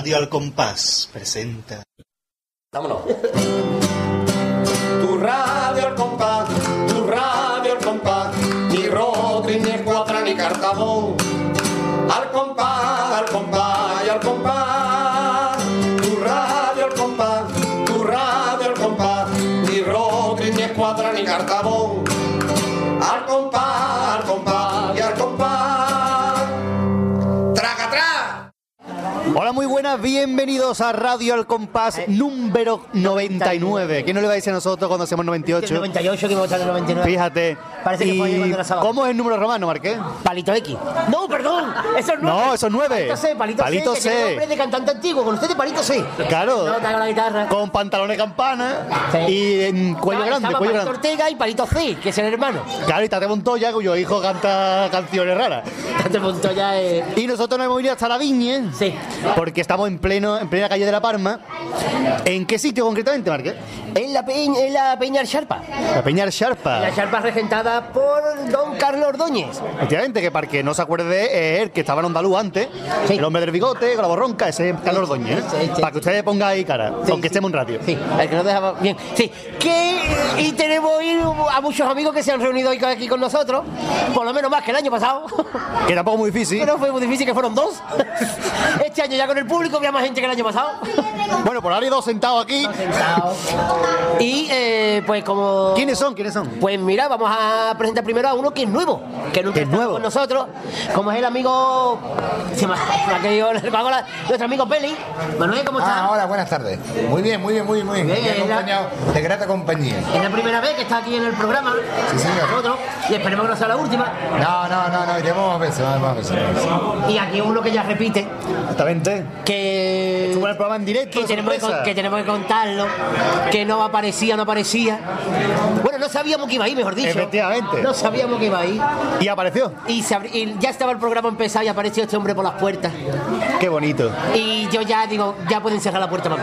Radio Al Compás presenta. Vámonos. Tu radio al compás, tu radio al compás, ni Rodri, ni Escuadra, ni Cartabón. Hola, muy buenas, bienvenidos a Radio Al Compás número 99. ¿Qué no le va a a nosotros cuando hacemos 98? 98 que en el 99. Fíjate. Parece que fue cuando. ¿Cómo es el número romano, Marqués? Palito X. No, perdón. Eso es nueve. No, eso es nueve. Palito C, palito, Palito C. C. Que de cantante antiguo. Con ustedes Palito C. Claro. No, toca la guitarra. Con pantalones campana Sí. y en cuello No, grande, estaba cuello Palito grande. Ortega y Palito C, que es el hermano. Claro, y Tate Montoya, cuyo hijo canta canciones raras. Este punto ya es... Y nosotros nos hemos venido hasta la Viñe, Sí. Porque estamos en pleno en plena calle de La Parma. ¿En qué sitio concretamente, Marqués? En la, peña, en la Peña Sharpa. La Peñar Sharpa. La Sharpa regentada por don Carlos Ordóñez. Efectivamente, que para que no se acuerde, es el que estaba en Andaluz antes, Sí. el hombre del bigote, con la borronca, ese es Carlos Ordóñez, ¿eh? Sí, sí. Para que ustedes pongan ahí cara, Sí, aunque estemos en radio. Sí, el que nos dejaba bien. Sí, que y tenemos hoy a muchos amigos que se han reunido hoy aquí con nosotros, por lo menos más que el año pasado. Que tampoco muy difícil. Que no fue muy difícil, que fueron dos. Este año ya con el público había más gente que el año pasado. Bueno, por ahora hay dos sentados aquí. Y eh, pues como... ¿Quiénes son? ¿Quiénes son? Pues mira, vamos a presentar primero a uno que es nuevo, que nunca es nuevo. con nosotros, como es el amigo... Se me, ha caído el pago la- nuestro amigo Peli. Manuel, ¿cómo estás? Ah, hola, buenas tardes. Muy bien, muy bien, muy bien, muy bien. Bien, es la- acompañado de grata compañía. Es la primera vez que está aquí en el programa. Sí, señor. Nosotros, y esperemos que no sea la última. No, no, no, no, iremos más veces, más, más veces. más veces. Y aquí uno que ya repite, Exactamente. que... Estuvo en el programa en directo. Que tenemos que, tenemos contarlo, que no aparecía, no aparecía. Bueno, no sabíamos que iba ahí, mejor dicho. Efectivamente. No sabíamos que iba ahí. Y apareció. Y, se abri- y ya estaba el programa empezado y apareció este hombre por las puertas. Qué bonito. Y yo ya digo, ya pueden cerrar la puerta mí.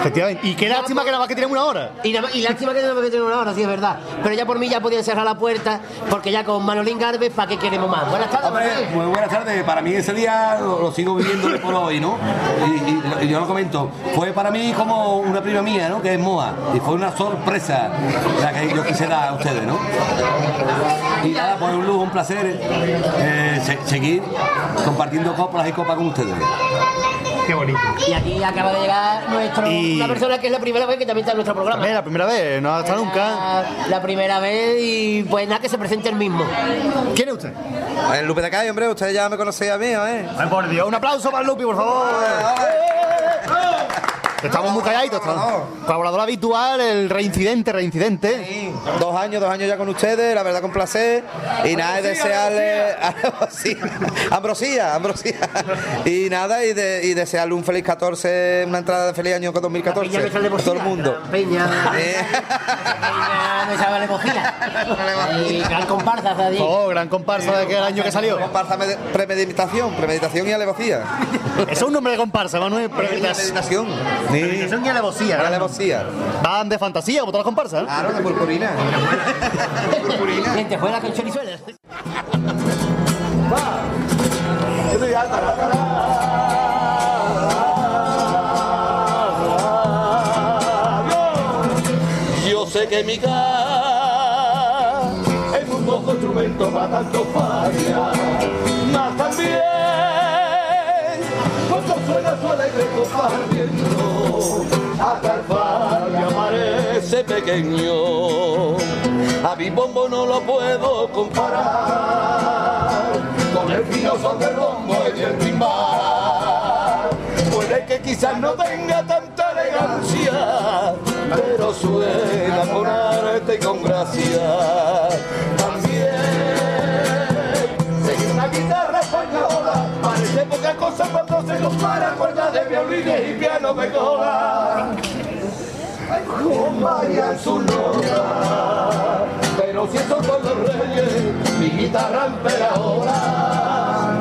Efectivamente. Y qué lástima que nada más que tenemos una hora. Y, nada más- y lástima que tenemos que tener una hora, sí es verdad. Pero ya por mí ya podían cerrar la puerta, porque ya con Manolín Garbes, ¿para qué queremos más? Buenas tardes, Hombre, muy buenas tardes. Para mí ese día lo, lo sigo viviendo por hoy, ¿no? Y, y- y yo lo comento. Fue para mí como una prima mía, ¿no? Que es Moa. Y fue una sorpresa la que yo quise dar a ustedes, ¿no? Y nada, pues un lujo, un placer eh, se- seguir compartiendo copas y copas con ustedes. Qué bonito. Y aquí acaba de llegar nuestro, Y- una persona que es la primera vez que también está en nuestro programa. También la primera vez, no ha estado nunca. La, la primera vez y pues nada, que se presente el mismo. ¿Quién es usted? El Lupe de Calle, hombre, usted ya me conocía a mí, ¿eh? Ay, por Dios, un aplauso para el Lupi, por favor. Estamos muy calladitos. estamos- Colaborador habitual, el reincidente, reincidente. Sí, Dos años, dos años ya con ustedes, la verdad con placer. Y nada, es desearle. Sí, Ambrosía, Ambrosía. Y nada, y, de- y desearle un feliz 14, una entrada de feliz año con 2014. Peña nuestra A todo el mundo. Peña. Eh. Y gran comparsa, ¿sabes? Oh, gran comparsa de aquel año que salió. Comparsa med- premeditación, premeditación y alevosía. Eso es un nombre de comparsa, Manuel. Premeditación. Sí. Premeditación y alevosía. Una alevosía. Van de fantasía, como todas las comparsas. ¿no? Claro, de purpurina. Lentejuela con chorizuelas. Yo sé que mi casa es un poco instrumento para tanto falla, mas también suena su alegre compartiendo, hasta el falla parece pequeño. A mi bombo no lo puedo comparar con el fino son del bombo y el timbal. Puede que quizás no tenga tanta elegancia, pero suena con arte y con gracia. También seguir una guitarra española cuerdas de violines y piano de cola. Con María su nota, pero si esos son los reyes, mi guitarra ahora.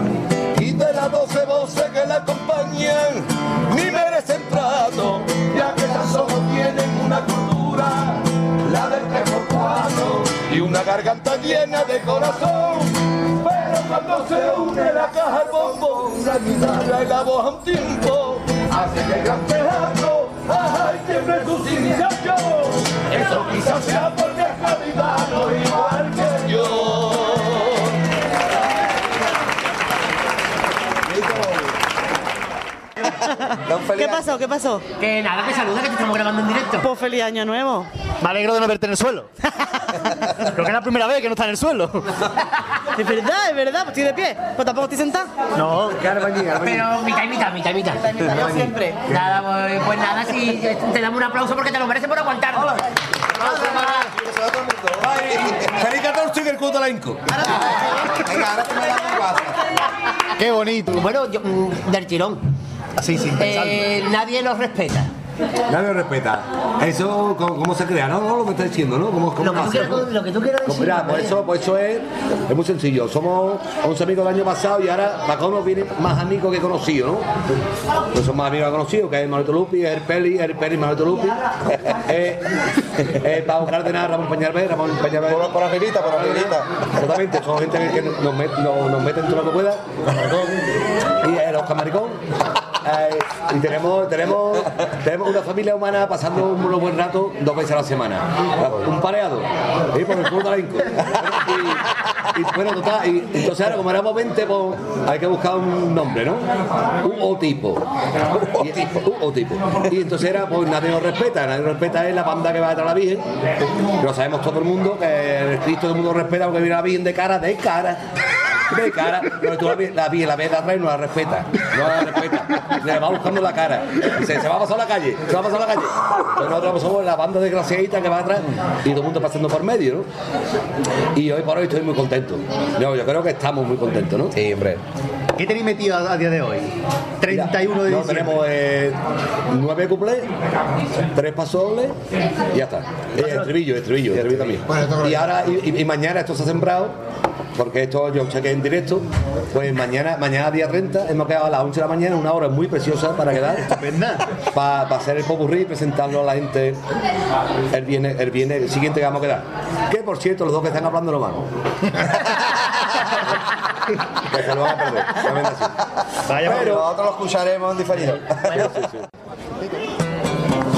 Y de las doce voces que la acompañan ni merecen trato, ya que tan solo tienen una cultura, la del tres por cuatro, y una garganta llena de corazón, pero cuando se une la caja al bombón, la guitarra y la voz a un tiempo, hace que el gran teatro, ay, siempre sus iniciativos. Eso quizás sea porque es gaditano igual que yo. ¿Qué pasó? ¿Qué pasó? Que nada, que saluda, que te estamos grabando en directo. Pues feliz año nuevo. Me alegro de no verte en el suelo. Creo que es la primera vez que no está en el suelo. Es verdad, es verdad, pues estoy de pie. Pues tampoco estoy sentado. No, Pero mitad y mitad, mitad y mitad. Yo siempre. Nada, pues, pues nada, si te damos un aplauso porque te lo mereces por aguantar. Feliz 14 y el cuto la inco. Venga, ahora tú me das un vaso. qué bonito. Bueno, yo, mm, del tirón. Así, sin pensarlo. Eh, nadie nos respeta. Nadie lo respeta. Eso, ¿cómo, cómo se crea? ¿No? ¿No? Lo que está diciendo, ¿no? ¿Cómo, cómo Lo que, tú quieras, lo que tú quieras Pues decir. mira, pues eso, pues eso es, es muy sencillo. Somos 11 amigos del año pasado y ahora para nos viene más amigos que conocidos, ¿no? Pues son más amigos que conocidos, que es Manolito Lupi, es el Peli, es el Peli, Manolito Lupi. eh, eh, Pablo Cárdenas, Ramón Peñalver, Ramón Peñalver. Por, por arribita, por arribita. Exactamente, son gente que nos, met- nos, nos meten todo lo que pueda. Y el Oscar Maricón. Eh, y tenemos, tenemos, tenemos una familia humana pasando un buen rato dos veces a la semana. Un pareado. ¿eh? Por el club de la Inco. Y, y bueno, total. Y, entonces ahora, como éramos 20, pues hay que buscar un nombre, ¿no? Un O tipo. Y- Un O tipo. Y entonces era, pues nadie nos respeta. Nadie nos respeta es la banda que va detrás de la Virgen. Lo sabemos todo el mundo, que el Cristo todo el mundo respeta porque viene la Virgen de cara, de cara. De cara, pero tú la vi- la la ves y no la respeta, no la respeta, le va buscando la cara, Dice, se va a pasar la calle, se va a pasar la calle. Entonces nosotros somos la banda desgraciadita que va atrás y todo el mundo pasando por medio, ¿no? Y hoy por hoy estoy muy contento. No, yo creo que estamos muy contentos, ¿no? Sí, hombre. ¿Qué tenéis metido a, a día de hoy? 31 de No, diciembre. tenemos eh, nueve cuplés, tres pasoles y ya está. Eh, estribillo, estribillo, estribillo también. Bueno, Y ahora, y mañana esto se ha sembrado, porque esto yo sé que es en directo, pues mañana, mañana día 30, hemos quedado a las 11 de la mañana, una hora muy preciosa para quedar. Para hacer el popurrí y presentarlo a la gente el viernes, el viernes siguiente que vamos a quedar. Que por cierto, los dos que están hablando no van. que se lo van a perder. Vaya, Pero nosotros lo escucharemos en diferido.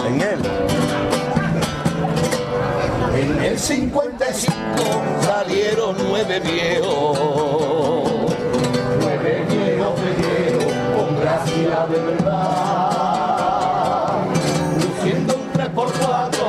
en él. En el 55 salieron nueve viejos. Nueve viejos peleos con gracia de verdad. Luciendo un 3 por 4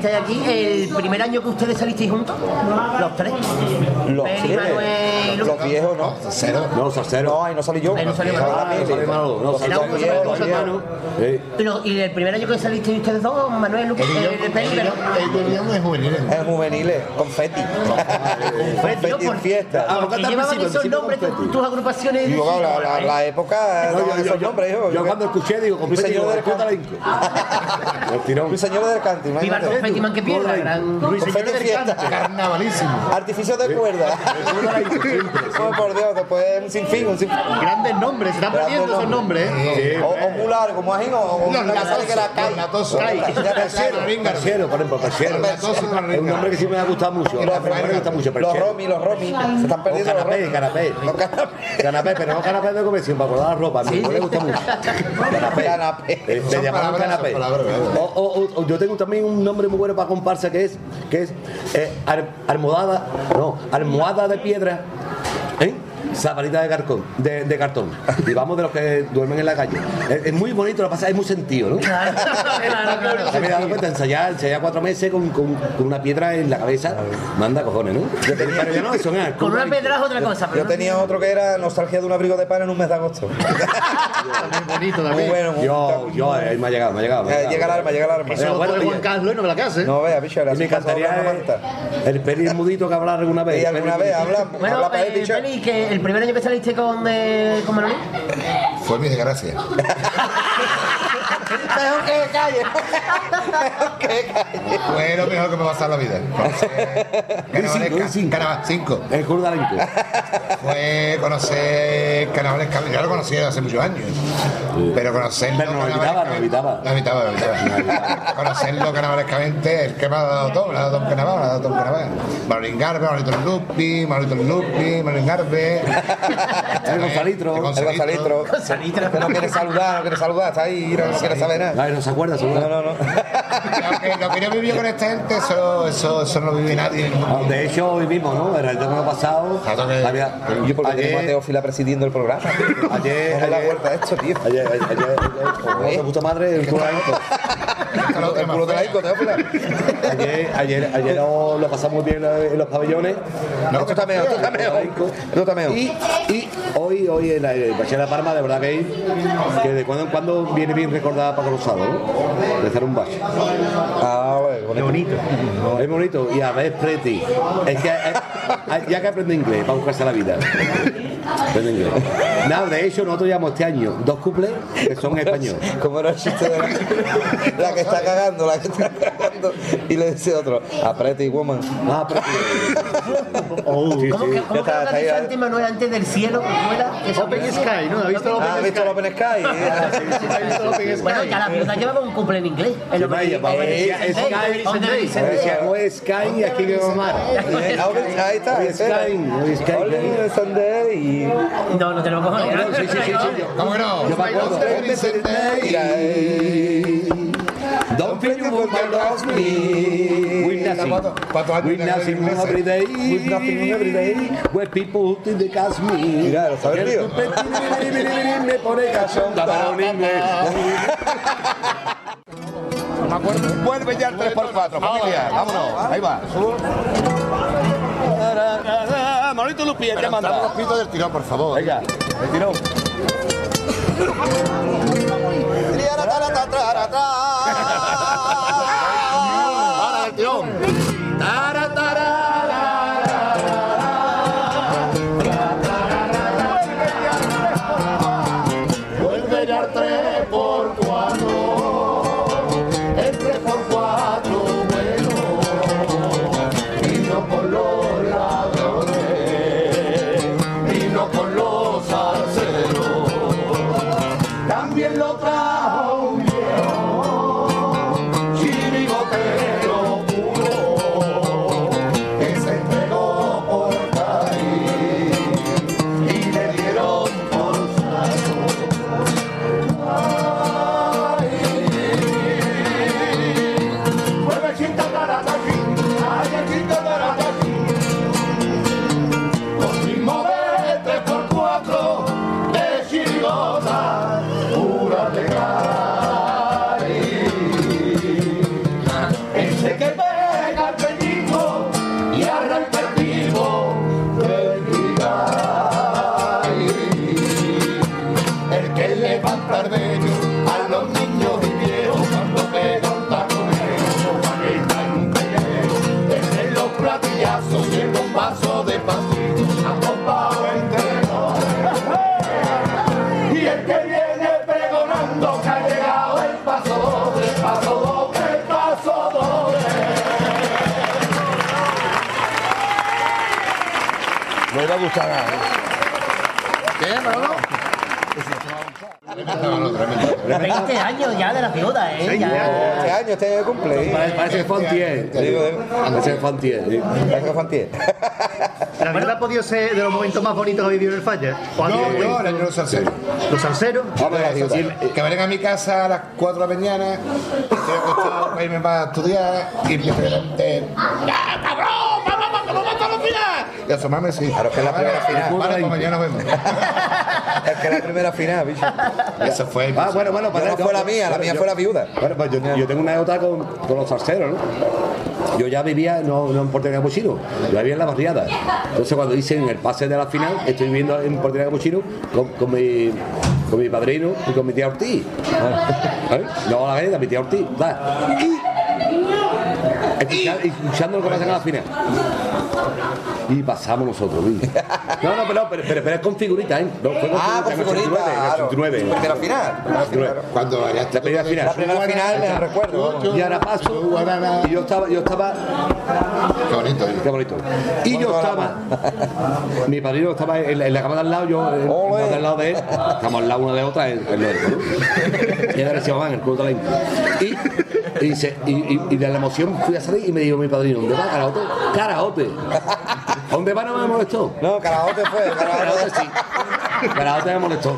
estáis aquí, el primer año que ustedes salisteis juntos, los tres. Los, Peli, sí, Manuel, Lu- los viejos, ¿no? Cero. No, los salseros. No, ahí no salí yo. Ahí no salió Estaba Manolo. la No, Manolo, y el primer año que salisteis ustedes dos, Manuel, Lucas, El niño no es juvenil. Es juveniles, confeti. confeti en fiesta. Ah, ¿Por canta qué al llevaban esos nombres confeti. tus, agrupaciones? La, la, la época. Yo, yo, esos yo, nombres, yo cuando escuché digo, Luis completo, Señor digo, del la tirón. Luis Señor del Canto, Viva el confeti man que piedra, gran... Confeti fiesta. Carnavalísimo. Artificios de cuerda. Oh, por Dios, después un sinfín, un sinfín. Grandes nombres, se están perdiendo esos nombres. ¿eh? O, o muy largo, o o Los una que sale que latosos. Kai. Persiero, por ejemplo, Persiero. Es un nombre que sí me ha gustado mucho. Los, me gusta mucho los Persiero. Romy, los Romy. Se están perdiendo los canapé, canapé. Los canapés. Canapé, pero no canapé de convención, para guardar la ropa. A mí me gusta mucho. Canapé. Le palabras, canapé. Yo tengo también un nombre muy bueno para comparsa que es, que es eh, almohada, no, almohada de piedra. ¿Eh? Zaparita de cartón, de, de cartón. Y vamos de los que duermen en la calle. Es, es muy bonito, lo que pasa es muy sentido, ¿no? Claro, claro, claro. Se me he dado cuenta, ensayar, ensayar cuatro meses con, con- con una piedra en la cabeza, manda cojones, ¿no? Yo tenía, pero yo no, eso no es. Con una pedra es otra cosa, pero Yo tenía otro que era nostalgia de un abrigo de pan en un mes de agosto. Muy bonito Muy también. bueno, muy Yo, yo, ahí me ha llegado, me ha llegado. me ha Eh, llegado. Llega el arma, llega el arma. Eso bueno. Juan Carlos y no me la casa, ¿eh? No vea, bicho, era Y me encantaría el, el peli mudito que hablar alguna vez. Y el alguna peli vez habla, Bueno, habla para él, eh, bicho. Que el primer año que saliste con, eh, con Manolín, Fue mi desgracia. Mejor que calle. Mejor que calle. Fue lo mejor que me ha pasado en la vida. cinco. Carnaval, cinco. El Club de Alenco. Fue conocer carnavalescamente. Yo lo conocí hace muchos años. Pero conocerlo. Pero nos evitaba, nos evitaba. No evitaba, no evitaba. conocerlo carnavalescamente, el que me ha dado todo, me ha dado todo un carnaval, me ha dado todo un carnaval. Marlon Garbe, Manolito Lupi, Manolito Lupi, Marlon Garbe. El Gonzalitro. El Gonzalitro. Gonzalitro. Que no quiere saludar, no quiere saludar, está ahí, no quiere saber nada. Ay, no se acuerda, seguro. No, no, no. Lo que, lo que yo viví con esta gente, eso, eso, eso no lo vive nadie mundo. Ah, De hecho, hoy mismo, ¿no? Era el domingo pasado. Que- Había, Yo porque tenemos a ayer, Teófila presidiendo el programa. ayer, Vamos a la ayer, vuelta a esto, tío. ayer, ayer, ayer, ayer, de puta madre, el. El culo de la Ico, Teófila. Ayer, ayer, ayer lo, lo pasamos bien en los pabellones. No, esto está mejor, esto está mejor. Esto está mejor. Y, y hoy, hoy en la Bachiller de Parma, de verdad que, que de cuando en cuando viene bien recordada Paco Rosado, ¿no? De hacer un bache. Ah, bueno, Qué bonito. Es bonito y a ver, pretty. Es que hay- ya que aprende inglés para buscarse la vida. Aprende inglés. Nada, de hecho, nosotros llevamos este año dos cuples que son en español. Como era el chiste de la, la que está cagando, la que está cagando. Y le dice otro, a Pretty Woman. Ah. Oh, Sí, ¿cómo que, cómo que está, lo está que ahí, dicho ahí. antes Manuel antes del cielo? ¿Cómo? Eso- Open Sky, ¿no? ¿Ha visto Open Ah, ¿has visto el Open Sky? ¿Ha visto Open Sky? Bueno, ya la pelota lleva un cumple en inglés. Vaya, Open Sky, Sky, Sky. aquí que ah, Open Sky, ahí está. Sky, Open Sky. Y... No, no tenemos cojones. No, sí, sí, sí, sí, yo- ¿Cómo no? Yo me acuerdo. Eh, Don't feel you won't lost me. With nothing. ¿Cuántos años With nothing every day. With nothing every day. Where people who think they cast me. Mira, lo sabe el tío. Me pone cachonda para un inglés. Me acuerdo. Vuelve ya el 3x4, familia. Vámonos. Ahí va. Manolito Pero entramos manda. los pitos del tirón, por favor. Venga, el tirón. ¿Qué, Manolo? 20 años ya de la viuda, ¿eh? Ya. Este año, este año cumple. ¿eh? Parece, parece que fue antier. Digo, eh, Parece que fue antier. sí. parece que fue antier. ¿La verdad ha podido ser de los momentos más bonitos que ha vivido en el Falla? ¿O ha No, yo, el año de los salseros. los salseros? Que vengan a mi casa a las 4 de la mañana, estoy acostado para irme para estudiar y empiezo de repente. Asomarme así. Claro, que es la primera final. Vale, pues mañana vemos. Es que la primera final, bicho. Eso fue. Ah, bueno, bueno, No fue la mía, la mía fue la viuda. Bueno, pues yo, yo tengo una anécdota con, con los salseros, ¿no? Yo ya vivía, no, no en Portería Capuchino, yo vivía en la barriada. Entonces cuando hice en el pase de la final, estoy viviendo en Portería Capuchino con, con mi con mi padrino y con mi tía Ortiz. ¿Sabes? No la galeta, mi tía Ortiz. va. Y escuchando, escuchando lo que pasa en la final. Y pasamos nosotros, ¿sí? No, no, pero, pero, pero, pero es con figuritas, ¿eh? No, fue Ah, con en el figuritas, 89, en el claro. 89. Porque la final. Cuando vayas La primera final. La primera final me recuerdo. Y ahora paso. Y yo estaba, yo estaba. Qué bonito. ¿eh? Qué bonito. Y yo estaba. Mi padrino estaba en la, en la cama de al lado, yo en, al lado de él. Estamos al lado una de otra en, en el. Y ahora se llamaban el club de la. Y, y, dice- y, y- y de la emoción fui a salir y me dijo mi padrino, ¿dónde va Caraote? Caraote. ¿A dónde va no me molestó? No, Carajote fue. Caraote sí. Caraote me molestó.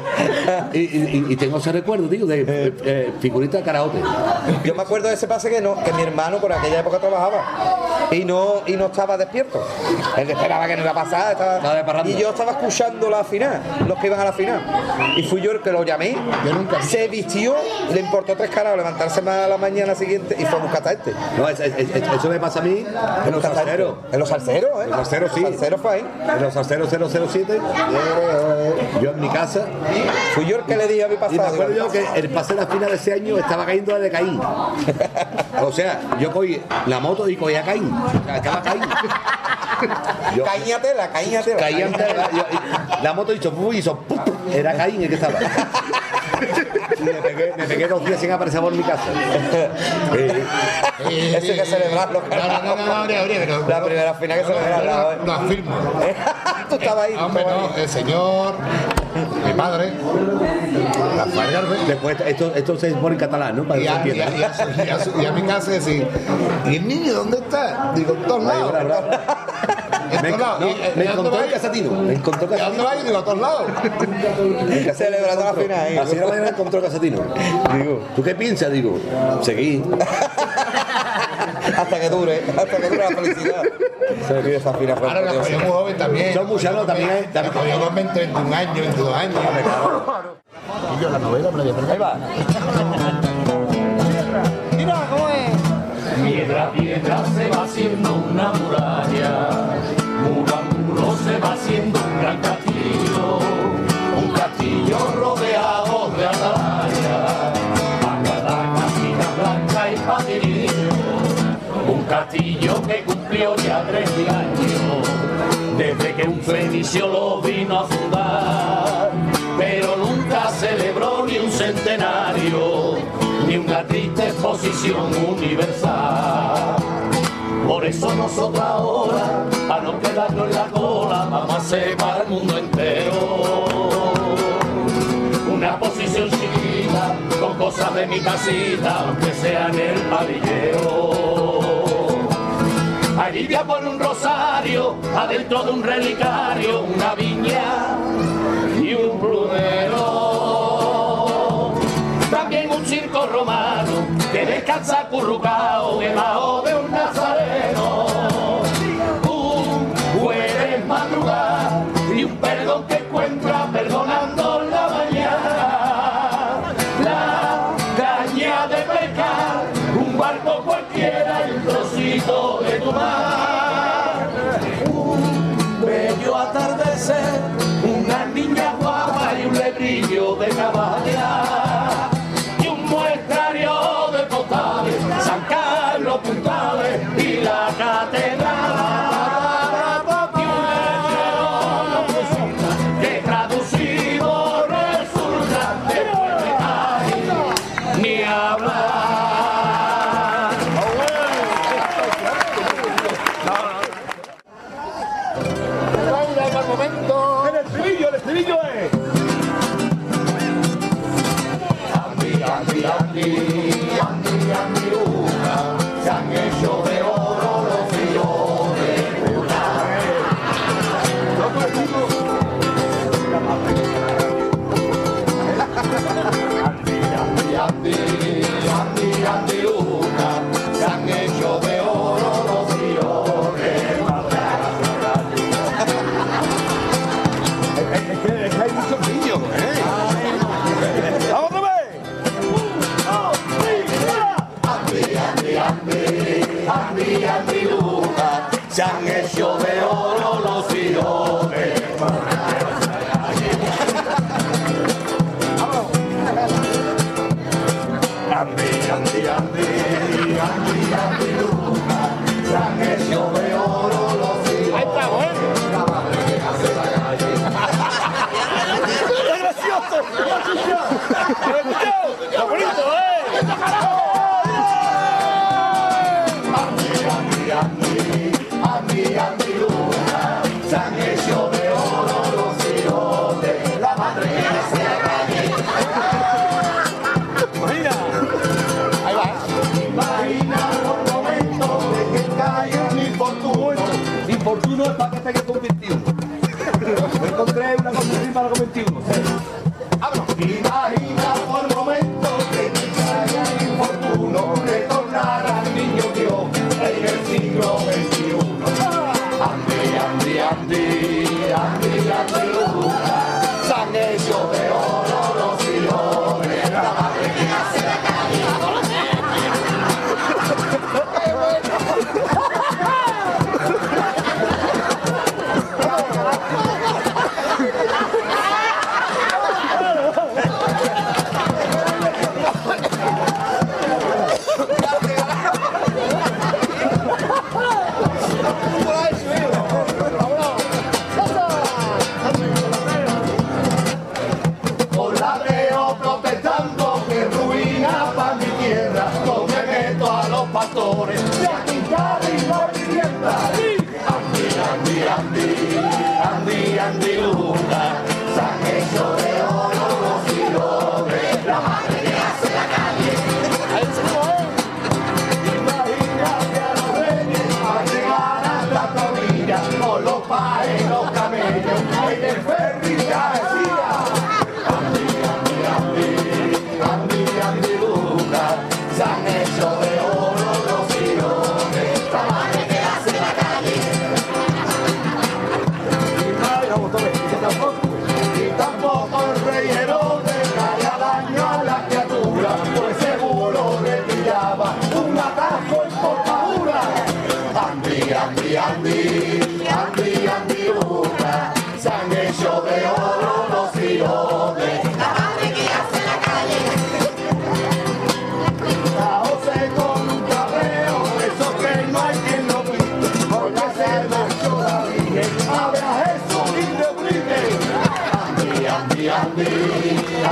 Y, y- tengo ese recuerdo, digo, de eh, eh, figurita de karaoke. Yo me acuerdo de ese pase que no, que mi hermano por aquella época trabajaba y no, y no estaba despierto. Él esperaba que no iba a pasar. estaba- y yo estaba escuchando la final, los que iban a la final. Y fui yo el que lo llamé. Yo nunca- Se vistió, le importó tres caras levantarse más a la mañana siguiente y fue a buscar a este. No, es- es- es- eso me pasa a mí en los salseros. En los salseros, ¿eh? En los salseros, sí. Los salseros fue ahí. En los salseros 007, yo en mi casa. Fui yo el que le dije a mi Y me pasado. acuerdo yo que el pase de la final de ese año estaba cayendo de Caín. O sea, yo cogí la moto y cogía a Caín. O sea, estaba Caín. Yo Caíñatela, caíñatela. caía ante la, yo- y la moto hizo, ¡pum! hizo ¡pum! era Caín el que estaba. Y me pegué, me pegué dos días sin aparecer por mi casa. Sí. Eso hay que celebrarlo. No, no, no, no, no, pero. La primera final que celebrarla. ¿eh? Lo afirmo. Tú estabas ahí. Hombre, no, el señor, mi padre, Rafael Garbe, Después esto, esto se pone en catalán, ¿no? Para y que se a, y, a, entienda. y, a, y a su- y a mi casa decir, ¿y el niño dónde está? Digo, en todos lados. Me, no, ¿Y- y me encontró el casatino. Me encontró el ¿Y a dónde casatino. va? Y digo, a todos lados. Celebrando la final. ahí. Así la mañana encontró el casatino. Digo, ¿tú qué piensas? Digo, seguí. hasta que dure, hasta que dure la felicidad. Se me pide esa fina Ahora la cogí muy joven también. Son muchanos también. La cogí con 20, 21 años, 22 años. Y yo la novela me la voy a. Ahí va. Piedra a piedra se va haciendo una muralla, fenicio lo vino a fundar, pero nunca celebró ni un centenario, ni una triste exposición universal. Por eso nosotros ahora, a no quedarnos en la cola, vamos a para el mundo entero. Una posición chiquita, con cosas de mi casita, aunque sea en el pabellero. Alivia por un rosario, adentro de un relicario, una viña y un plumero. También un circo romano que descansa acurrucado debajo de un Andy, Andy, Andy.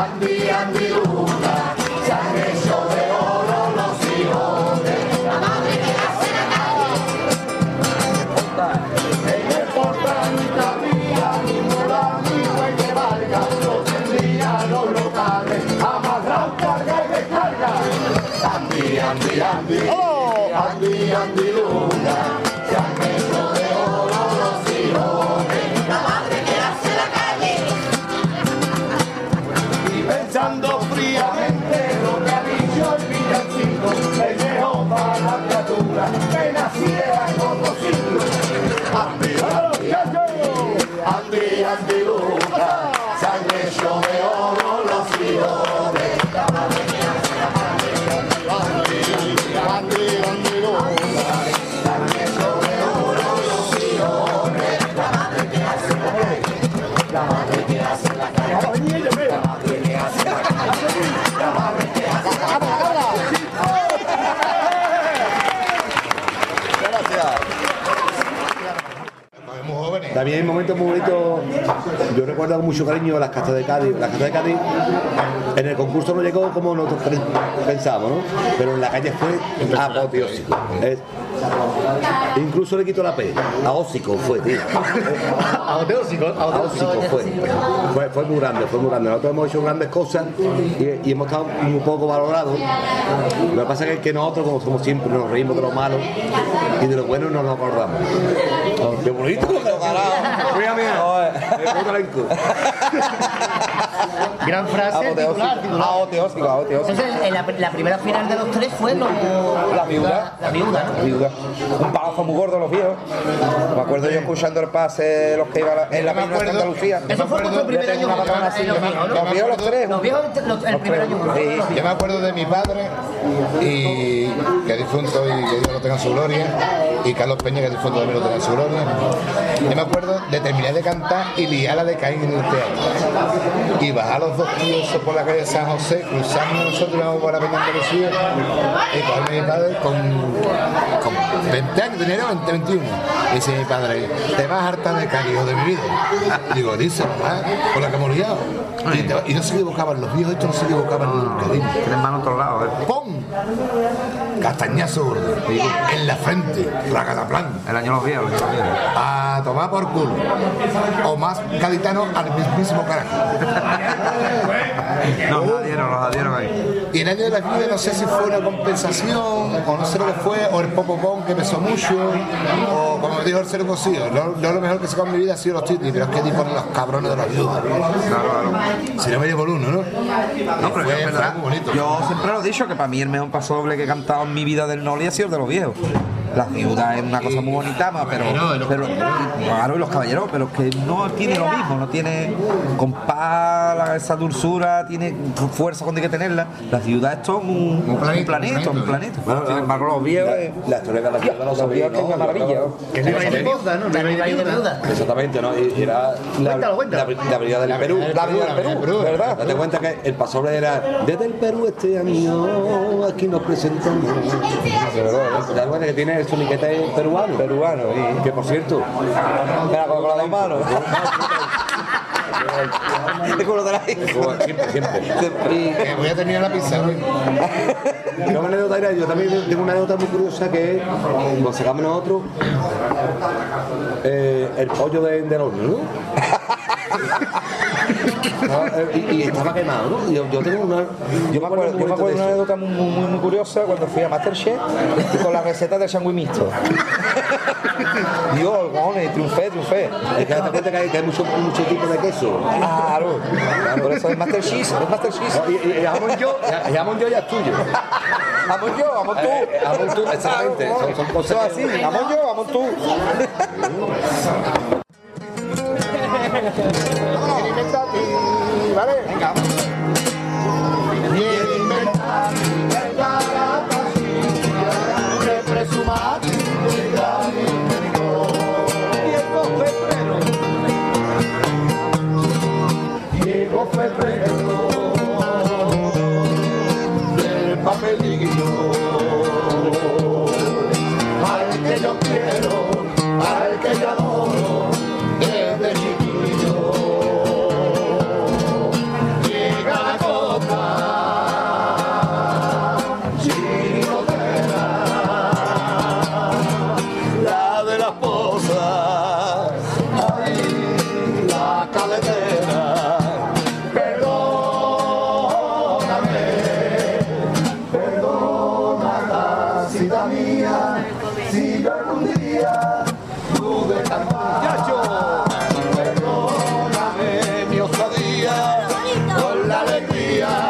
Andi, Andi, oh. bonito, muy bonito. Yo recuerdo mucho cariño las castas de Cádiz. Las castas de Cádiz en el concurso no llegó como nosotros pensábamos, ¿no? Pero en la calle fue apoteósico. Incluso le quitó la P. Aósico fue, tío. aósico, aósico fue. fue. Fue muy grande, fue muy grande. Nosotros hemos hecho grandes cosas y, hemos estado muy poco valorados. Lo que pasa es que nosotros, como somos siempre, nos reímos de lo malo y de lo bueno no nos acordamos. Qué bonito, Veramente. Veramente. Veramente. Veramente. Veramente. Gran frase. Ah, apoteósico, ah, apoteósico. Ah, Entonces, en la, la, primera final de los tres fue la viuda. La, viuda, viuda. Un palazo muy gordo los viejos. Me acuerdo yo escuchando el pase los que iban en la misma de Andalucía. Eso fue nuestro primer año. Los viejos los tres. Los viejos el primer año. Yo me acuerdo de mi padre y que difunto y que Dios lo tenga su gloria. Y Carlos Peña, que difunto también lo tenga en su gloria. Yo me acuerdo de terminar de cantar y liarla de caer en el teatro. Y bajar los dos tíos por la calle San José, cruzarnos nosotros íbamos por la Peña Andalucía y cogerme mi padre con, con 20 años, tenía 20, 21. Y dice mi padre, te vas a hartar de caer, hijo de mi vida. Digo, dice, mamá, por la que hemos liado. Y, te- y no se equivocaban, los viejos estos no se equivocaban nunca. dime. Tienes mano a otro lado, ¿eh? ¡Pum! Castañazo gordo. En la frente. Los viejos, el año los viejos. A tomar por culo. O más gaditano al mismísimo carajo. Nos adhieron, nos adhieron ahí. Y el año de la vida no sé si fue una compensación, o no sé lo que fue, o el popopón que pesó mucho, o como dijo el cero cocido. No, no lo mejor que se con mi vida ha sido los titis, pero es que tipo los cabrones de la viuda. Si no me llevo el uno, ¿no? No, pero es verdad. Yo siempre lo he dicho que para mí el mejor paso doble que he cantado en mi vida del Noli ha sido el de los viejos. La viuda es una cosa muy bonita, pero, pero claro, y los caballeros, pero que no tiene lo mismo, no tiene compás, esa dulzura, tiene fuerza cuando hay que tenerla. Las viudas es un, un planeta, planeta, un un planeta. planeta. Sin embargo, los viejos es- La historia de la viuda no los sabía, viejos que es una maravilla. Que no hay de boda, ¿no? No hay La de de viuda. Exactamente, ¿no? Y era la, la, la avenida del Perú. La avenida del Perú, ¿verdad? Date cuenta que el pasoble era desde el Perú este año, aquí nos presentamos. ¿Te das cuenta que tiene el soniquete peruano? Peruano, y Que por cierto, Mira, con las dos manos. Lo de la siempre, Que voy a terminar la pizza, ¿no? Una anécdota era, yo también tengo una anécdota muy curiosa que es, cuando sacamos nosotros eh, el pollo de, del horno, ¿no? Eh, y, y estaba quemado, ¿no? Yo, yo tengo una. Yo me acuerdo, yo me acuerdo de una anécdota muy, muy, muy curiosa cuando fui a Masterchef con la receta del sandwich mixto. Dios, cojones, triunfé, triunfé. Es que date cuenta que hay, que hay mucho, mucho tipo de queso. Claro, por eso es Master Cheese, es Master Cheese. Y, y, y jamón yo, y jamón yo ya es tuyo. Vamos yo, vamos tú. Eh, jamón tú, exactamente. Son, son cosas así, yo, vamos tú. Diego la alegría.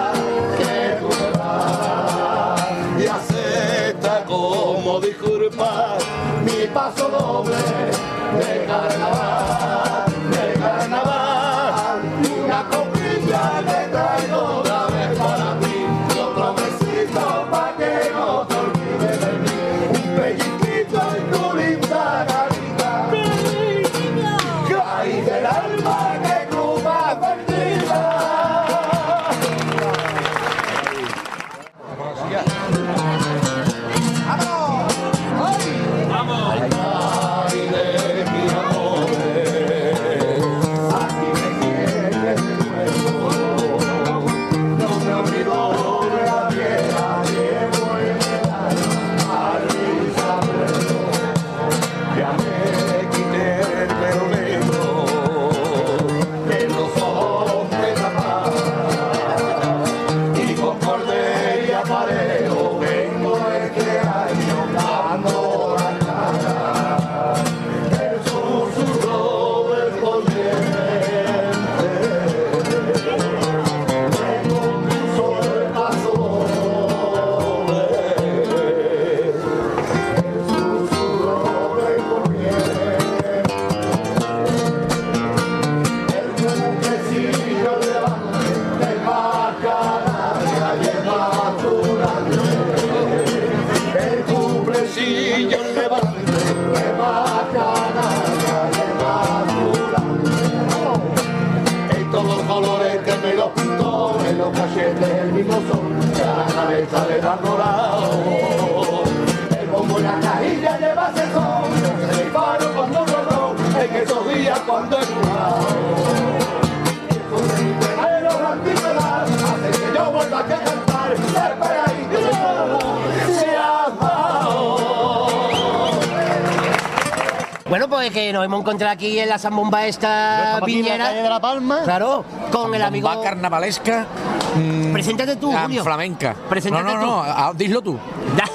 Pues que nos hemos encontrado aquí en la zambomba esta viñera. calle de La Palma. Claro, con el amigo. Bomba carnavalesca. mm, Preséntate tú, ah, Julio. flamenca. Preséntate no, no, tú. no, ah, dilo tú.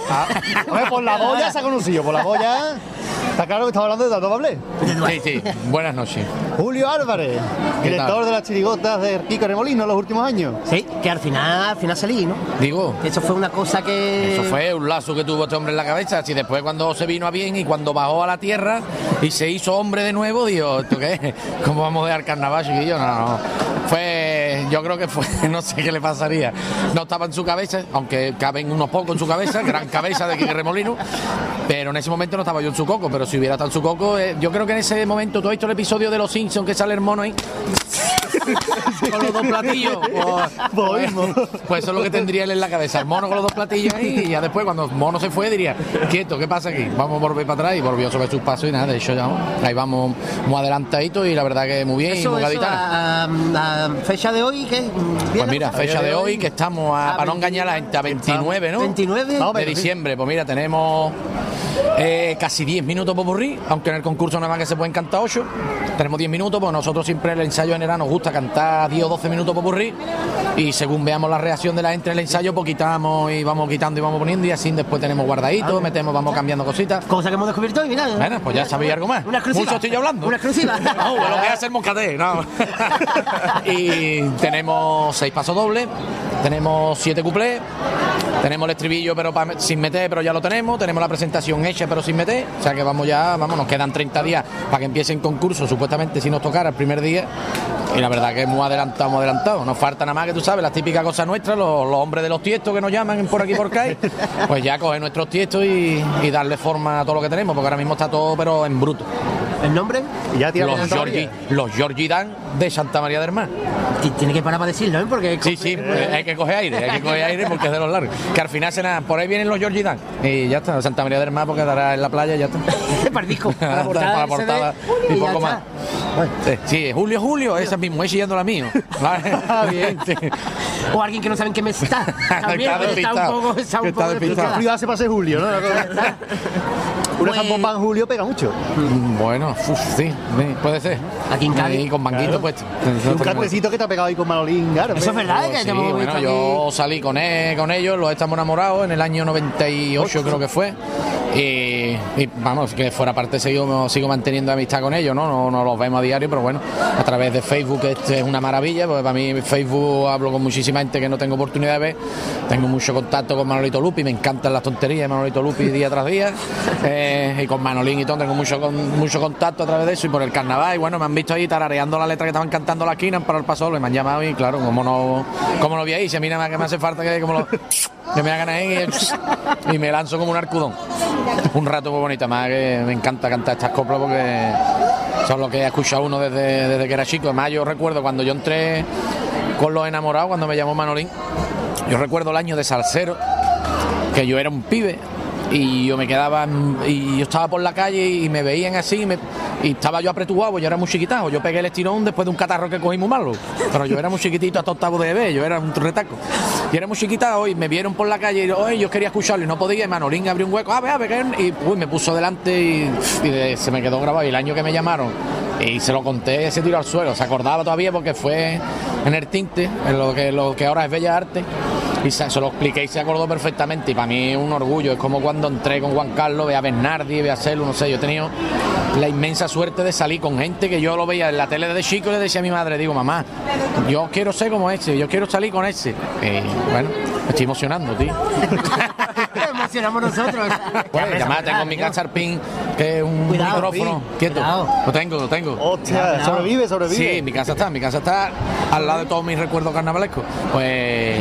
Hombre, por la boya se ha conocido, por la boya. Está claro que estamos hablando de Dato Bablé. Sí, sí. Buenas noches. Julio Álvarez, ¿Qué director tal? de las chirigotas de Kiko Remolino en los últimos años. Sí, que al final, al final salí, ¿no? Digo, eso fue una cosa que. Eso fue un lazo que tuvo este hombre en la cabeza. Si después cuando se vino a bien y cuando bajó a la tierra y se hizo hombre de nuevo, digo, ¿esto qué es? ¿Cómo vamos a dejar carnaval, chiquillo? No, no. Fue, yo creo que fue, no sé qué le pasaría. No estaba en su cabeza, aunque caben unos pocos en su cabeza, gran cabeza de Quique Remolino, pero en ese momento no estaba yo en su coco, pero si hubiera estado en su coco, eh, yo creo que en ese momento, ¿tú has visto el episodio de Los Simpsons que sale el mono ahí? con los dos platillos. Pues, pues eso es lo que tendría él en la cabeza. El mono con los dos platillos ahí y ya después cuando el mono se fue diría, quieto, ¿qué pasa aquí? Vamos a volver para atrás y volvió sobre sus pasos y nada, de hecho ya ahí vamos muy adelantaditos y la verdad que muy bien y muy eso, gaditana. a, a- a fecha de hoy, ¿qué? Pues mira, fecha de hoy que estamos a, A para no 20, engañar a la gente, a 29, ¿no? 29. No, de diciembre. Pues mira, tenemos eh, casi 10 minutos por burrí, aunque en el concurso nada más que se pueden cantar 8. Tenemos 10 minutos, pues nosotros siempre en el ensayo general nos gusta cantar 10 o 12 minutos por burrí. Y según veamos la reacción de la gente en el ensayo, pues quitamos y vamos quitando y vamos poniendo. Y así después tenemos guardaditos, metemos, vamos cambiando cositas. Cosa que hemos descubierto hoy, mira. Bueno, pues ya sabéis algo más. Una exclusiva. Mucho estoy hablando. Una exclusiva. No, lo que hace el moscaté, no. y tenemos seis pasos dobles, tenemos siete cuplés, tenemos el estribillo pero pa- sin meter, pero ya lo tenemos, tenemos la presentación hecha pero sin meter, o sea que vamos ya, vamos, nos quedan 30 días para que empiece el concurso, supuestamente si nos tocara el primer día. Y la verdad que muy adelantado, muy adelantado. Nos falta nada más que tú sabes, las típicas cosas nuestras, los, los hombres de los tiestos que nos llaman por aquí por acá, pues ya coger nuestros tiestos y, y darle forma a todo lo que tenemos, porque ahora mismo está todo pero en bruto. ¿El nombre? Ya Los Georgie, los Georgie Dan de Santa María del Mar. Tiene que parar para decirlo, ¿eh? Porque. Sí, sí, hay que coger aire, hay que coger aire porque es de los largos. Que al final se nada, por ahí vienen los Georgie Dan. Y ya está, Santa María del Mar porque dará en la playa y ya está. para el disco, para la Para portada. la portada y poco más. Sí, Sí, Julio, Julio, esa mismo, es siguiendo la mío. Ah, bien. O alguien que no saben quién está. También Está está un despistado. poco, está un poco despistado. hace pase Julio, ¿no? Una Pues- zambomba en Julio pega mucho. Mm, Bueno, uf, sí, sí, puede ser. Aquí en Cádiz. Y con manguito Claro. Puesto. Y un cartecito que te ha pegado ahí con Manolín, claro. Eso es verdad, Pues que sí, te hemos bueno, visto yo aquí. salí con, él, con ellos, los estamos enamorados en el año 98 creo que fue. Y, y, vamos, que fuera parte sigo, sigo manteniendo amistad con ellos, ¿no? ¿no? No los vemos a diario, pero bueno, a través de Facebook este es una maravilla, porque para mí Facebook hablo con muchísima gente que no tengo oportunidad de ver. Tengo mucho contacto con Manolito Lupi, me encantan las tonterías de Manolito Lupi día tras día. Eh, y con Manolín y todo, tengo mucho, con, mucho contacto a través de eso y por el carnaval. Y bueno, me han visto ahí tarareando la letra que estaban cantando la esquina para el paso, me han llamado y claro, como no, como lo vi ahí, si a mí nada más que me hace falta que como lo, que me hagan ahí y, me lanzo como un arcudón. Un rato muy bonito, más que me encanta cantar estas coplas porque son lo que ha escuchado uno desde, desde que era chico. Además, yo recuerdo cuando yo entré con los enamorados, cuando me llamó Manolín, yo recuerdo el año de Salsero, que yo era un pibe y yo me quedaba y yo estaba por la calle y me veían así y, me- y estaba yo apretujado, yo era muy chiquitajo, yo pegué el estirón después de un catarro que cogí muy malo, pero yo era muy chiquitito hasta octavo de bebé, yo era un retaco. Y era muy chiquitajo y me vieron por la calle y oye, yo quería escucharlo y no podía y Manolín abrió un hueco, a ver, a ver, y uy, me puso delante y, se me quedó grabado. Y el año que me llamaron y se lo conté, se tiró al suelo, se acordaba todavía porque fue en el tinte, en lo que, lo que ahora es Bella Arte y se, se lo expliqué y se acordó perfectamente. Y para mí es un orgullo. Es como cuando entré con Juan Carlos, ve a Bernardi, ve a Celu, no sé. Yo he tenido la inmensa suerte de salir con gente que yo lo veía en la tele de chico y le decía a mi madre, digo, mamá, yo quiero ser como ese, yo quiero salir con ese. Y bueno, me estoy emocionando, tío. Emocionamos nosotros. Bueno, y además tengo mi cacharpín, que es un Cuidado, micrófono. Pin. Quieto. Cuidado. Lo tengo, lo tengo. Hostia, sobrevive, sobrevive. Sí, mi casa está, mi casa está al lado de todos mis recuerdos carnavalescos. Pues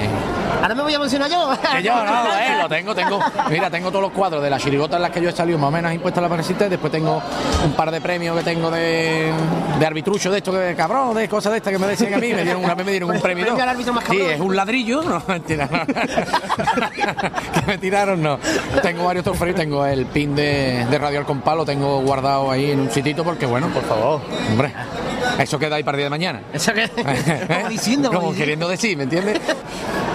Ahora me voy a mencionar yo. Que yo no, eh, lo tengo, tengo. Mira, tengo todos los cuadros de las chirigotas en las que yo he salido más o menos impuestas a la parecita. Después tengo un par de premios que tengo de, de arbitrucho de esto que de cabrón, de cosas de estas que me decían a mí. Me dieron una vez me dieron un premio. Premio árbitro más Sí, es un ladrillo, no, mentira. que me tiraron, no. Tengo varios trofeos, tengo el pin de, de Radio Al Compás, lo tengo guardado ahí en un sitito porque, bueno, por favor, hombre, eso queda ahí para el día de mañana. Eso que. Como diciendo, como como diciendo. queriendo decir, ¿me entiendes?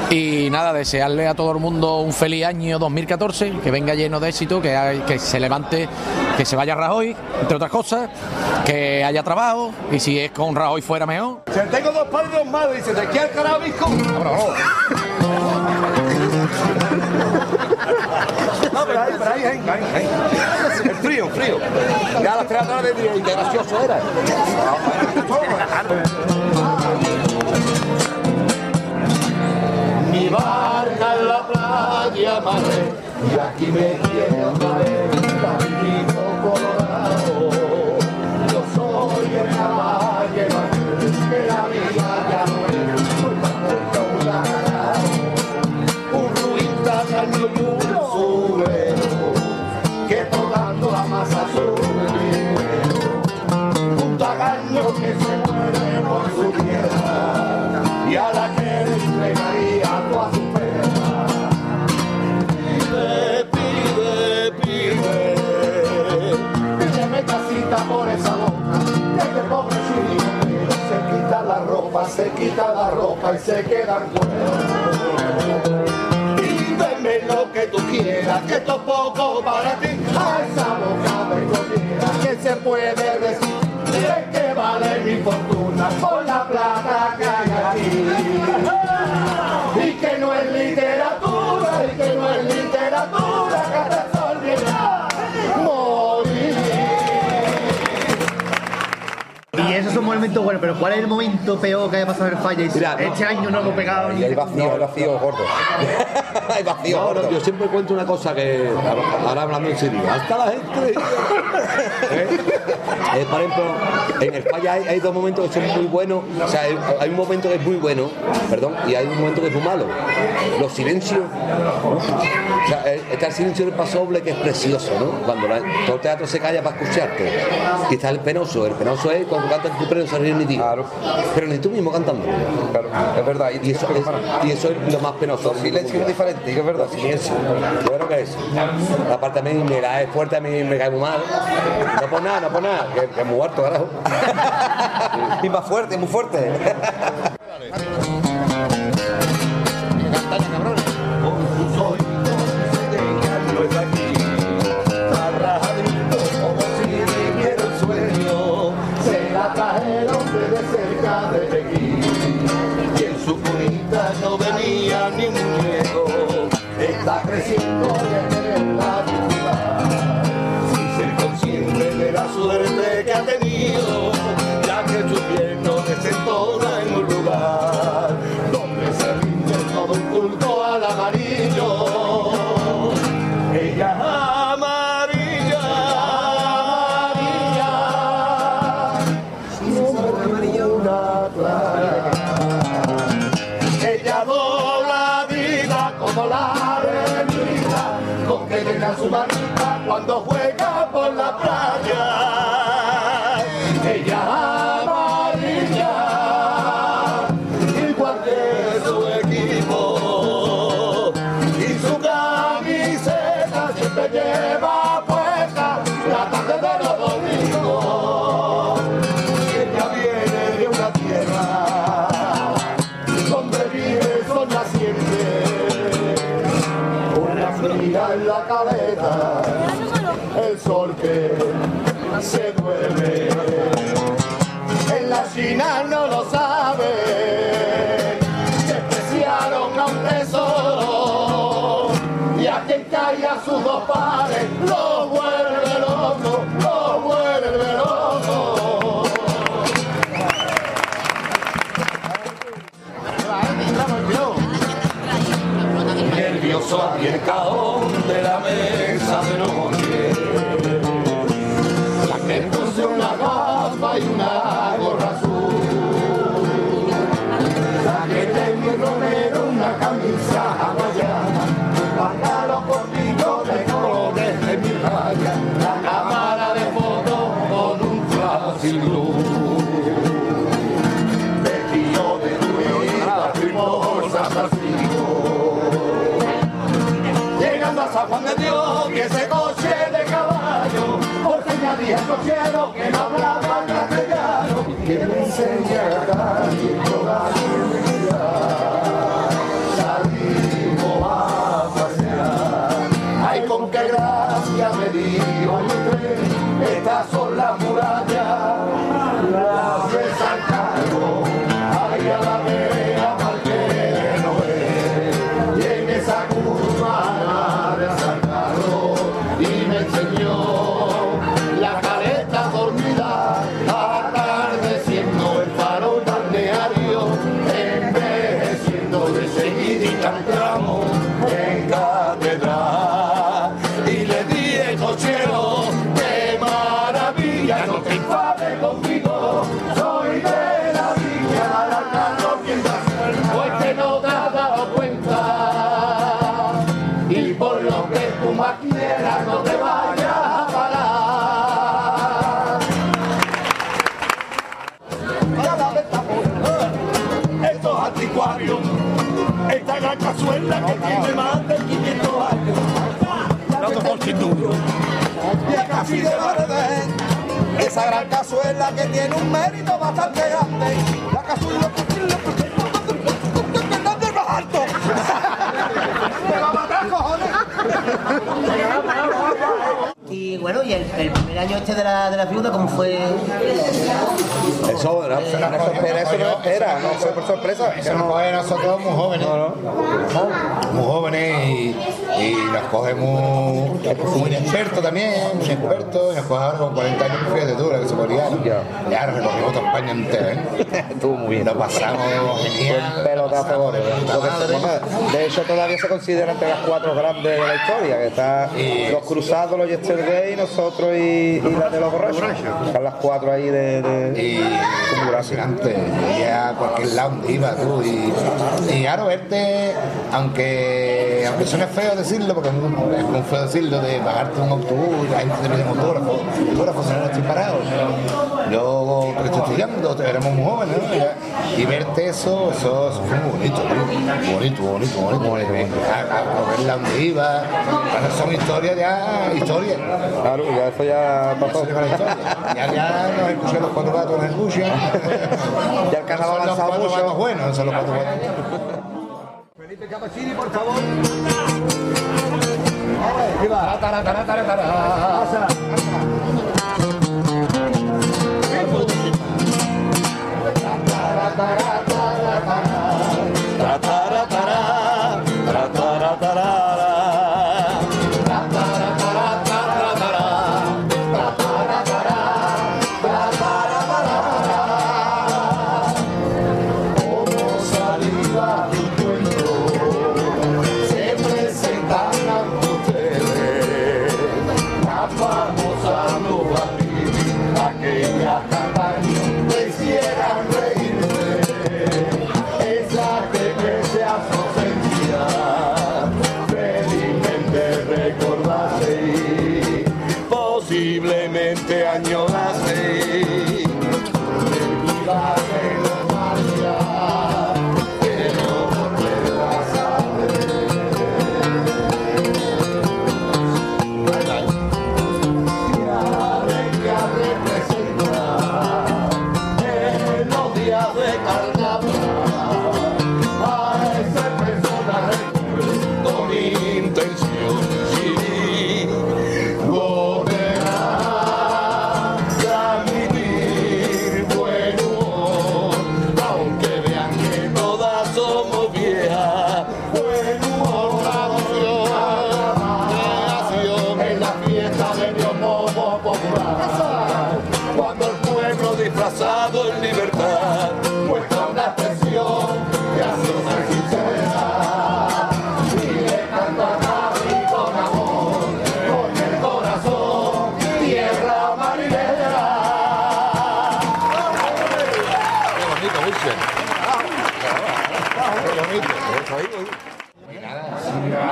Y nada, desearle a todo el mundo un feliz año 2014, que venga lleno de éxito, que, hay- que se levante, que se vaya Rajoy, entre otras cosas, que haya trabajo, y si es con Rajoy fuera mejor. Si tengo dos padres dos madres, dice, ¿de qué al carajo, visco? No, pero ahí, pero ahí, ahí, ahí, ahí. El frío, el frío. Ya a las tres de la tarde y gracioso era. Barca la playa maré y aquí me tiene otra vez se quita la ropa y se queda en cuero. Pídeme lo que tú quieras, que esto es poco para ti. A esa boca comiera que se puede decir de que vale mi fortuna por la plata que hay aquí. Y momentos buenos, pero ¿cuál es el momento peor que haya pasado en el falla? Y Mira, no. este año no hemos pegado ni. Hay vacío, hay vacío gordo. hay vacío No, no, gordo. yo siempre cuento una cosa que, ahora hablando en serio, hasta la gente. ¿Eh? Eh, por ejemplo, en el falla hay, hay dos momentos que son muy buenos. O sea, hay, hay un momento que es muy bueno, perdón, y hay un momento que es muy malo. Los silencios. ¿no? O sea, eh, está el silencio del pasoble que es precioso, ¿no? Cuando la- todo el teatro se calla para escucharte. Y está el penoso. El penoso es cuando cantas tu no se ríe ni ti. Pero ni tú mismo cantando. Claro, es verdad. Y eso, es, y eso es lo más penoso. Los silencios diferentes, que es verdad. Silencio. Yo creo que es. Aparte a mí me la es fuerte, a mí me cae muy mal. No por nada, no nada, que, es muy muerto, carajo. Y más fuerte, muy fuerte. Quieras, no te vayas a parar. Cada vez estamos estos anticuarios, esta gran cazuela que tiene más de 500 años. Constituyo. Y casi de verde, esa gran cazuela que tiene un mérito bastante grande. La cazuela más alto. Me va a matar, cojones. Y bueno, y el, el primer año este de la, de la viuda, ¿cómo fue? Eso, no, no se espera, eso no espera, no fue por sorpresa. Eso coge a nosotros muy jóvenes. Muy jóvenes y, y nos coge muy, inexpertos también, muy inexpertos. Y nos coge ahora con 40 años, tú, la que se moría. Y ahora recorrimos toda España entera, ¿eh? Estuvo muy bien. Lo pasamos genial. pelotazo de de hecho, todavía se considera entre las cuatro grandes de la historia, que está los cruzados, los Yesterday, nosotros y, y la de los borrachos. Están las cuatro ahí de... de Y veía a cualquier lado iba tú. Y, y claro, verte, aunque, aunque suene feo decirlo, porque es muy, muy feo decirlo, de pagarte un autobús la gente te pide un autógrafo, autógrafo, si no, estoy parado. Yo, estoy estudiando, éramos muy jóvenes, ¿no? Y, verte eso, eso, eso fue muy bonito, ¿no? bonito, bonito, bonito. bonito. A, a, a ver la donde iba, ahora son historias ya, historias. Claro, ya eso ya pasó. Ya. Ya, ya nos escuchan los cuatro gatos, nos escuchan. Ya el canal ha Son los avanzado cuatro mucho. gatos buenos, son los cuatro gatos. Capacini, por favor. Tara, tara, tara.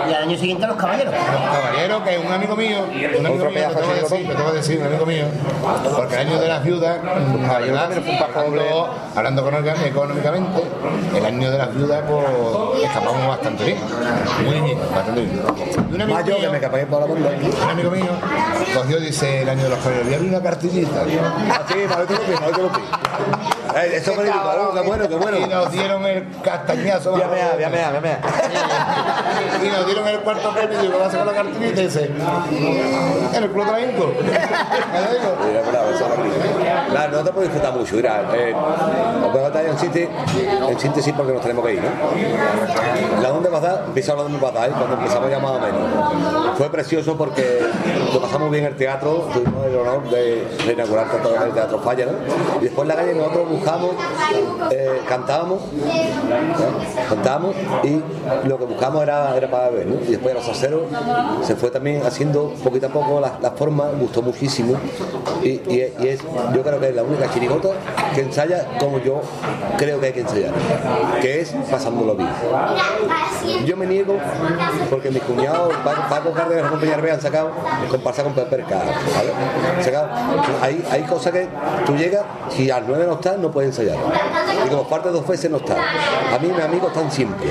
Y al año siguiente los caballeros. Los caballeros, que es un amigo mío, un amigo Otro mío, te tengo que de decir, te decir, un amigo mío, porque el año de las viudas, hablando, hablando económica- económicamente, el año de las viudas, pues escapamos bastante bien, muy bien, bastante bien. Y un amigo que mío- me escapé por la un amigo mío cogió, dice, el año de los caballeros, voy a abrir una cartillita. Así, Manolito Lupi. Eh, Eso es verídico, ¿no? qué bueno, qué bueno. Y nos dieron el castañazo. Voy a mear, voy a mear, voy a mear. Y nos dieron el cuarto premio y digo, ¿qué vas a con la cartillita? Y dice, en el traínco. Mira, claro, Claro, nosotros podemos disfrutar mucho. Mira, eh, os voy a contar en síntesis, en síntesis porque nos tenemos que ir, ¿no? La Donde Bazar, empieza la Donde Bazar, cuando empezamos ya más o menos. Fue precioso porque lo pasamos bien en el teatro, tuvimos el honor de, de inaugurar tanto el teatro Falla, ¿no? Y después en la calle nosotros buscamos, eh, cantábamos, ¿no? cantábamos y lo que buscamos era, era para beber, ¿no? Y después aceros se fue también haciendo poquito a poco la, la forma, gustó muchísimo y, es, yo creo que es la única chirigota que ensaya como yo creo que hay que ensayar, que es pasándolo bien. Yo me niego porque mis cuñados, Paco Cárdenas compañía Arbea han sacado comparsa con Pepper Car, ¿vale? Hay, cosas que tú llegas, si a las 9 no estás, no puedes ensayar. Y como parte dos veces no estás. A mí mis amigos están siempre.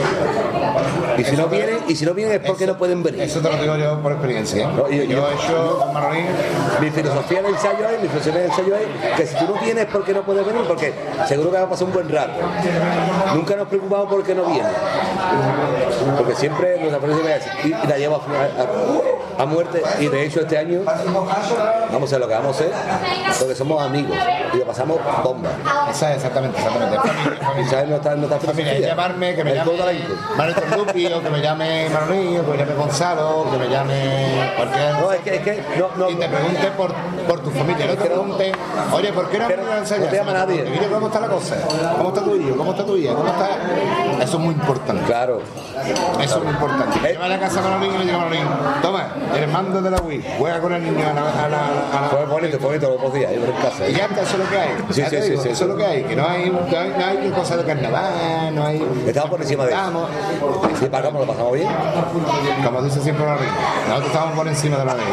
Y si no vienen, y si no vienen es porque no pueden venir. Eso te lo digo yo por experiencia. No, yo, yo- he hecho con Manolín Mi filosofía de ensayo es, mi filosofía de ensayo es que si tú no vienes es porque no puedes venir, porque seguro que vas a pasar un buen rato. Nunca nos preocupamos porque no viene. Porque siempre nos aparece y, y la lleva a, a- a muerte. Y de hecho este año vamos a hacer lo que vamos a hacer, porque somos amigos y lo pasamos bomba. Esa es exactamente, exactamente. Sabes nuestra, nuestra Familia, filosofía. llamarme, que me El llame Lupi, o que me llame Manolín, o que me llame Gonzalo, que me llame cualquiera. No, es que, es que no, no, y te pregunte por, por tu familia, no te pregunte, oye, ¿por qué no me a no te llama nadie. Mira cómo está la cosa, cómo está tu hijo, cómo está tu hija, cómo está. Eso es muy importante. Claro. Eso es muy importante. Eh. Lleva a la casa a Manolín y le diga a Manolín, toma, el mando de la Wii, juega con el niño a la. A la, a la- Fue bonito, fue bonito los dos días, yo en casa. y ya está, eso es lo que hay. Sí, sí, sí, digo, sí, eso es lo que hay, que no hay, no hay, no hay cosa de carnaval, no hay. Estamos por encima de eso. Estamos, para cómo lo pasamos bien. como dice siempre Manolín, nosotros estamos por encima de la ley.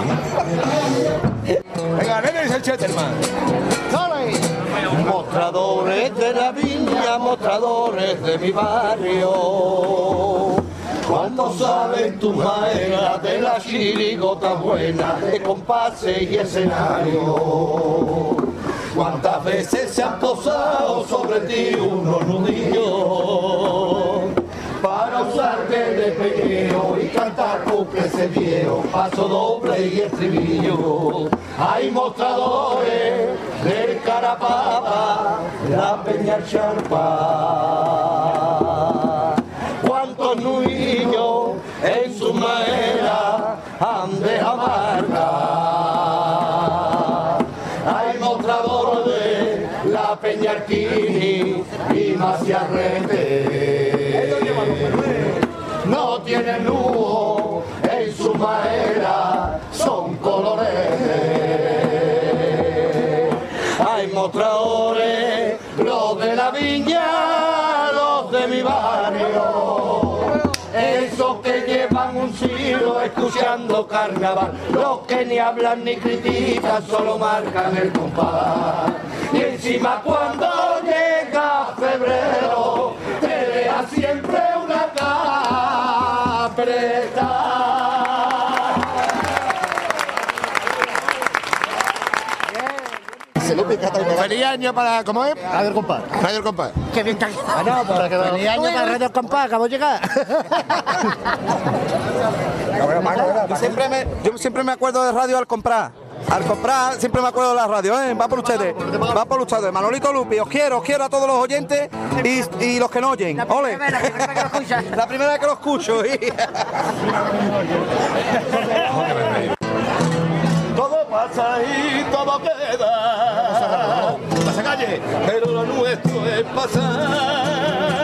Venga, nene, dice el Chetterman. Mostradores de la viña, mostradores de mi barrio. ¿Cuánto saben tu maera de la chirigota buena, de compases y escenario? ¿Cuántas veces se han posado sobre ti unos nudillos? Para usarte de pequeño y cantar ese viejo, paso doble y estribillo. Hay mostradores del Carapapa, la Peña Charpa. Hay mostradores, los de la viña, los de mi barrio. Esos que llevan un siglo escuchando carnaval, los que ni hablan ni critican, solo marcan el compás. Y encima cuando llega febrero, te deja siempre una capreta. Feliz año para. ¿Cómo es? Ver, compadre. Radio El Compás. Qué bien está. Ah, no, para que Feliz año para Radio Compás, acabo de llegar. Yo siempre, me, yo siempre me acuerdo de radio al comprar. Al comprar siempre me acuerdo de la radio, ¿eh? Va por ustedes. Va por ustedes. Manolito Lupi, os quiero, os quiero a todos los oyentes y, y los que no oyen. ¡Ole! La primera vez que lo escuchas. La primera vez que lo escucho. Pasa y todo queda. Pasa calle, pero lo nuestro es. Pasar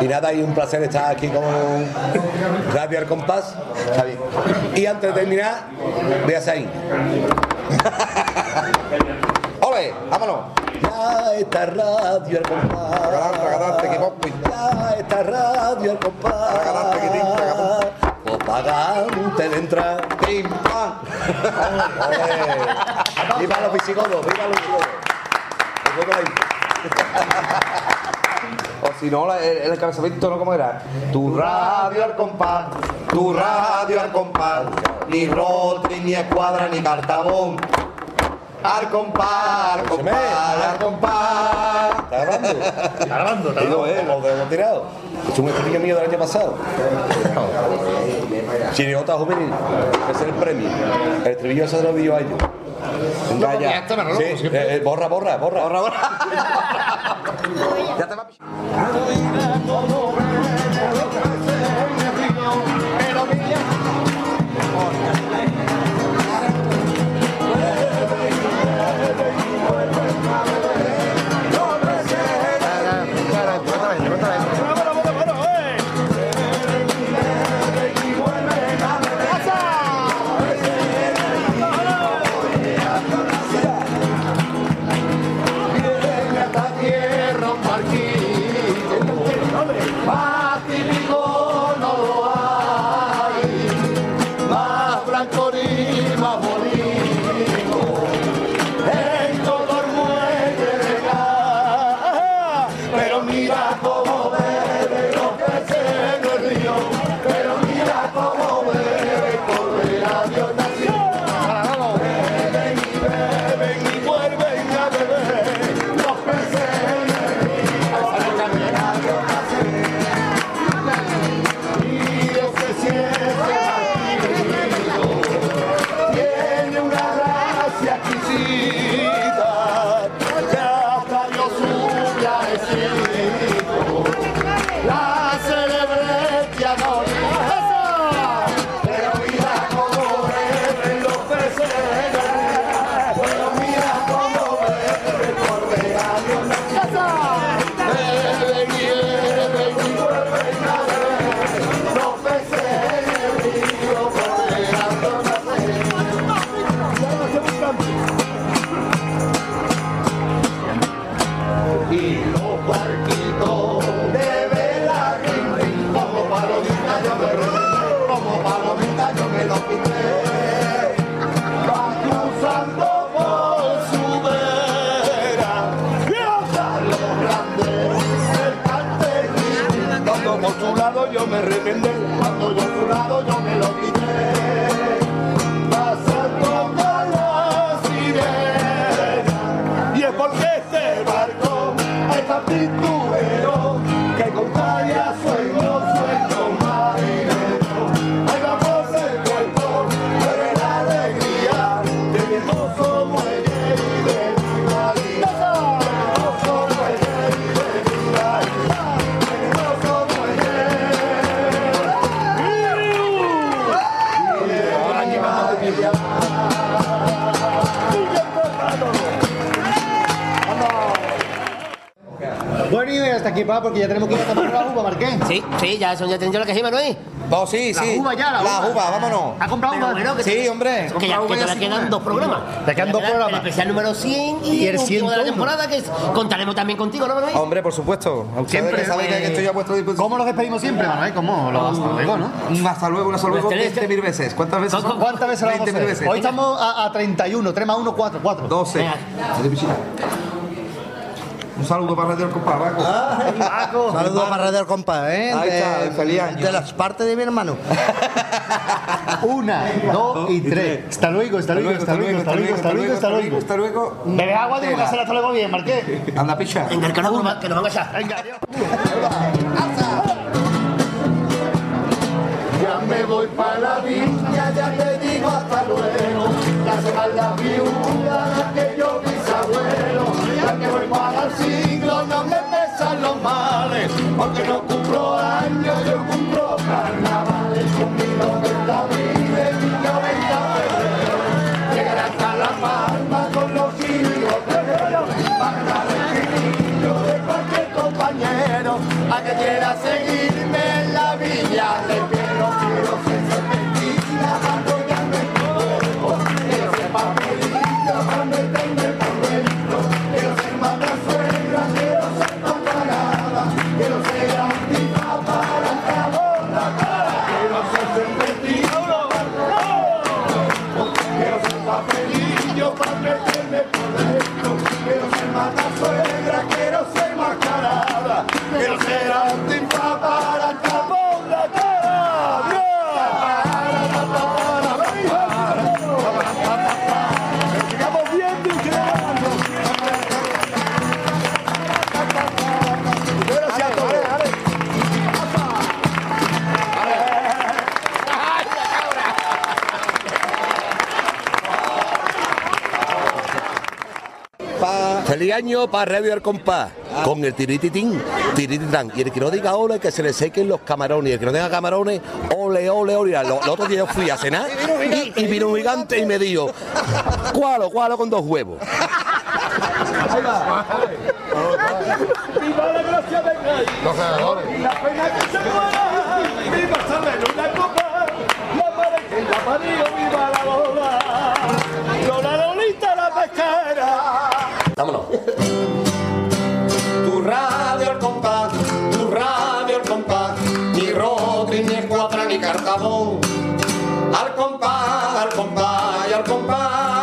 Y nada, y un placer estar aquí con Radio Al Compás. Y antes de terminar, voy a hacer ¡Ole! ¡Vámonos! Ya está Radio Al Compás. Ya está Radio Al Compás. Pues pagante de entrar. ¡Pim, pam! ¡Viva los visigodos! ¡Viva los visigodos! O si no, la- el, el encabezamiento, ¿no? ¿Cómo era? Tu radio al compás, tu radio al compás, ni Rotary, ni Escuadra, ni Cartabón. Al compás, al compás, al compás. ¿Está grabando? Está grabando, está grabando. eh, lo hemos tirado. Es un estribillo mío del año pasado. Chirigota juvenil. Ese es el premio. El estribillo se lo dio a ellos. Copiaste, Manolo, Sí, eh, eh, borra, borra, borra. Borra, borra. ya te va a lado yo me lo quité pasando con la sirena. Y es porque este barco es tan hasta aquí va porque ya tenemos que ir a tomar la uva, Marqués. Sí, sí, ya son ya tenido la que Manuel. No, sí, La sí. uva ya, la uva. uva, vámonos. ¿Ha comprado Pero uva? bueno, que Sí, te- hombre. Que ya, que todavía quedan dos programas. Te quedan dos El programas. especial número 100 y, Y el el último de la 101. temporada que es- contaremos también contigo, ¿no, Manuel? Hombre, por supuesto. Siempre, que saben que eh, estoy a vuestra disposición. ¿Cómo nos despedimos siempre, Manuel? ¿Cómo? Lo hasta luego, ¿no? Un hasta luego, un hasta luego Pues tenés- 20.000 veces. ¿Cuántas veces? son? ¿Cuántas veces lo vamos a 20.000 hacer? veces. Hoy estamos a, a 31, 3 más 1, 4, 4. 12. Un saludo para Radio El Compás, Paco. Saludos para Radio El Compás, ¿eh? Ahí está, de, feliz año. de las partes de mi hermano. Una, dos y tres. Hasta luego, hasta luego, hasta luego, hasta luego, hasta luego, hasta luego. Hasta luego. Bebe agua, tengo que hacer hasta luego bien, Marqués. Anda, picha. Venga, que nos, que nos van a echar. Venga, adiós. Ya me voy para la viña, ya te digo hasta luego. Ya se van las viudas Ya que para el siglo, no me pesan los males. Porque no cumplo años, yo cumplo carnavales. Año para Radio El Compás, con el tirititín, tirititán. Y el que no diga ole, que se le sequen los camarones. Y el que no tenga camarones, ole, ole, ole. Lo, el otro día yo fui a cenar y, y vino un gigante y me dijo, cualo, cualo con dos huevos. Viva la gracia de Cádiz. Los ganadores. La pena que se muera. Viva Saber una copa. La madre que la parió. Viva la boda. Lola Lolita la pesquera. Vámonos. Tu radio el compás, tu radio el compás, ni Rodri, ni Escuadra, ni Cartabón. Al compás, al compás, y al compás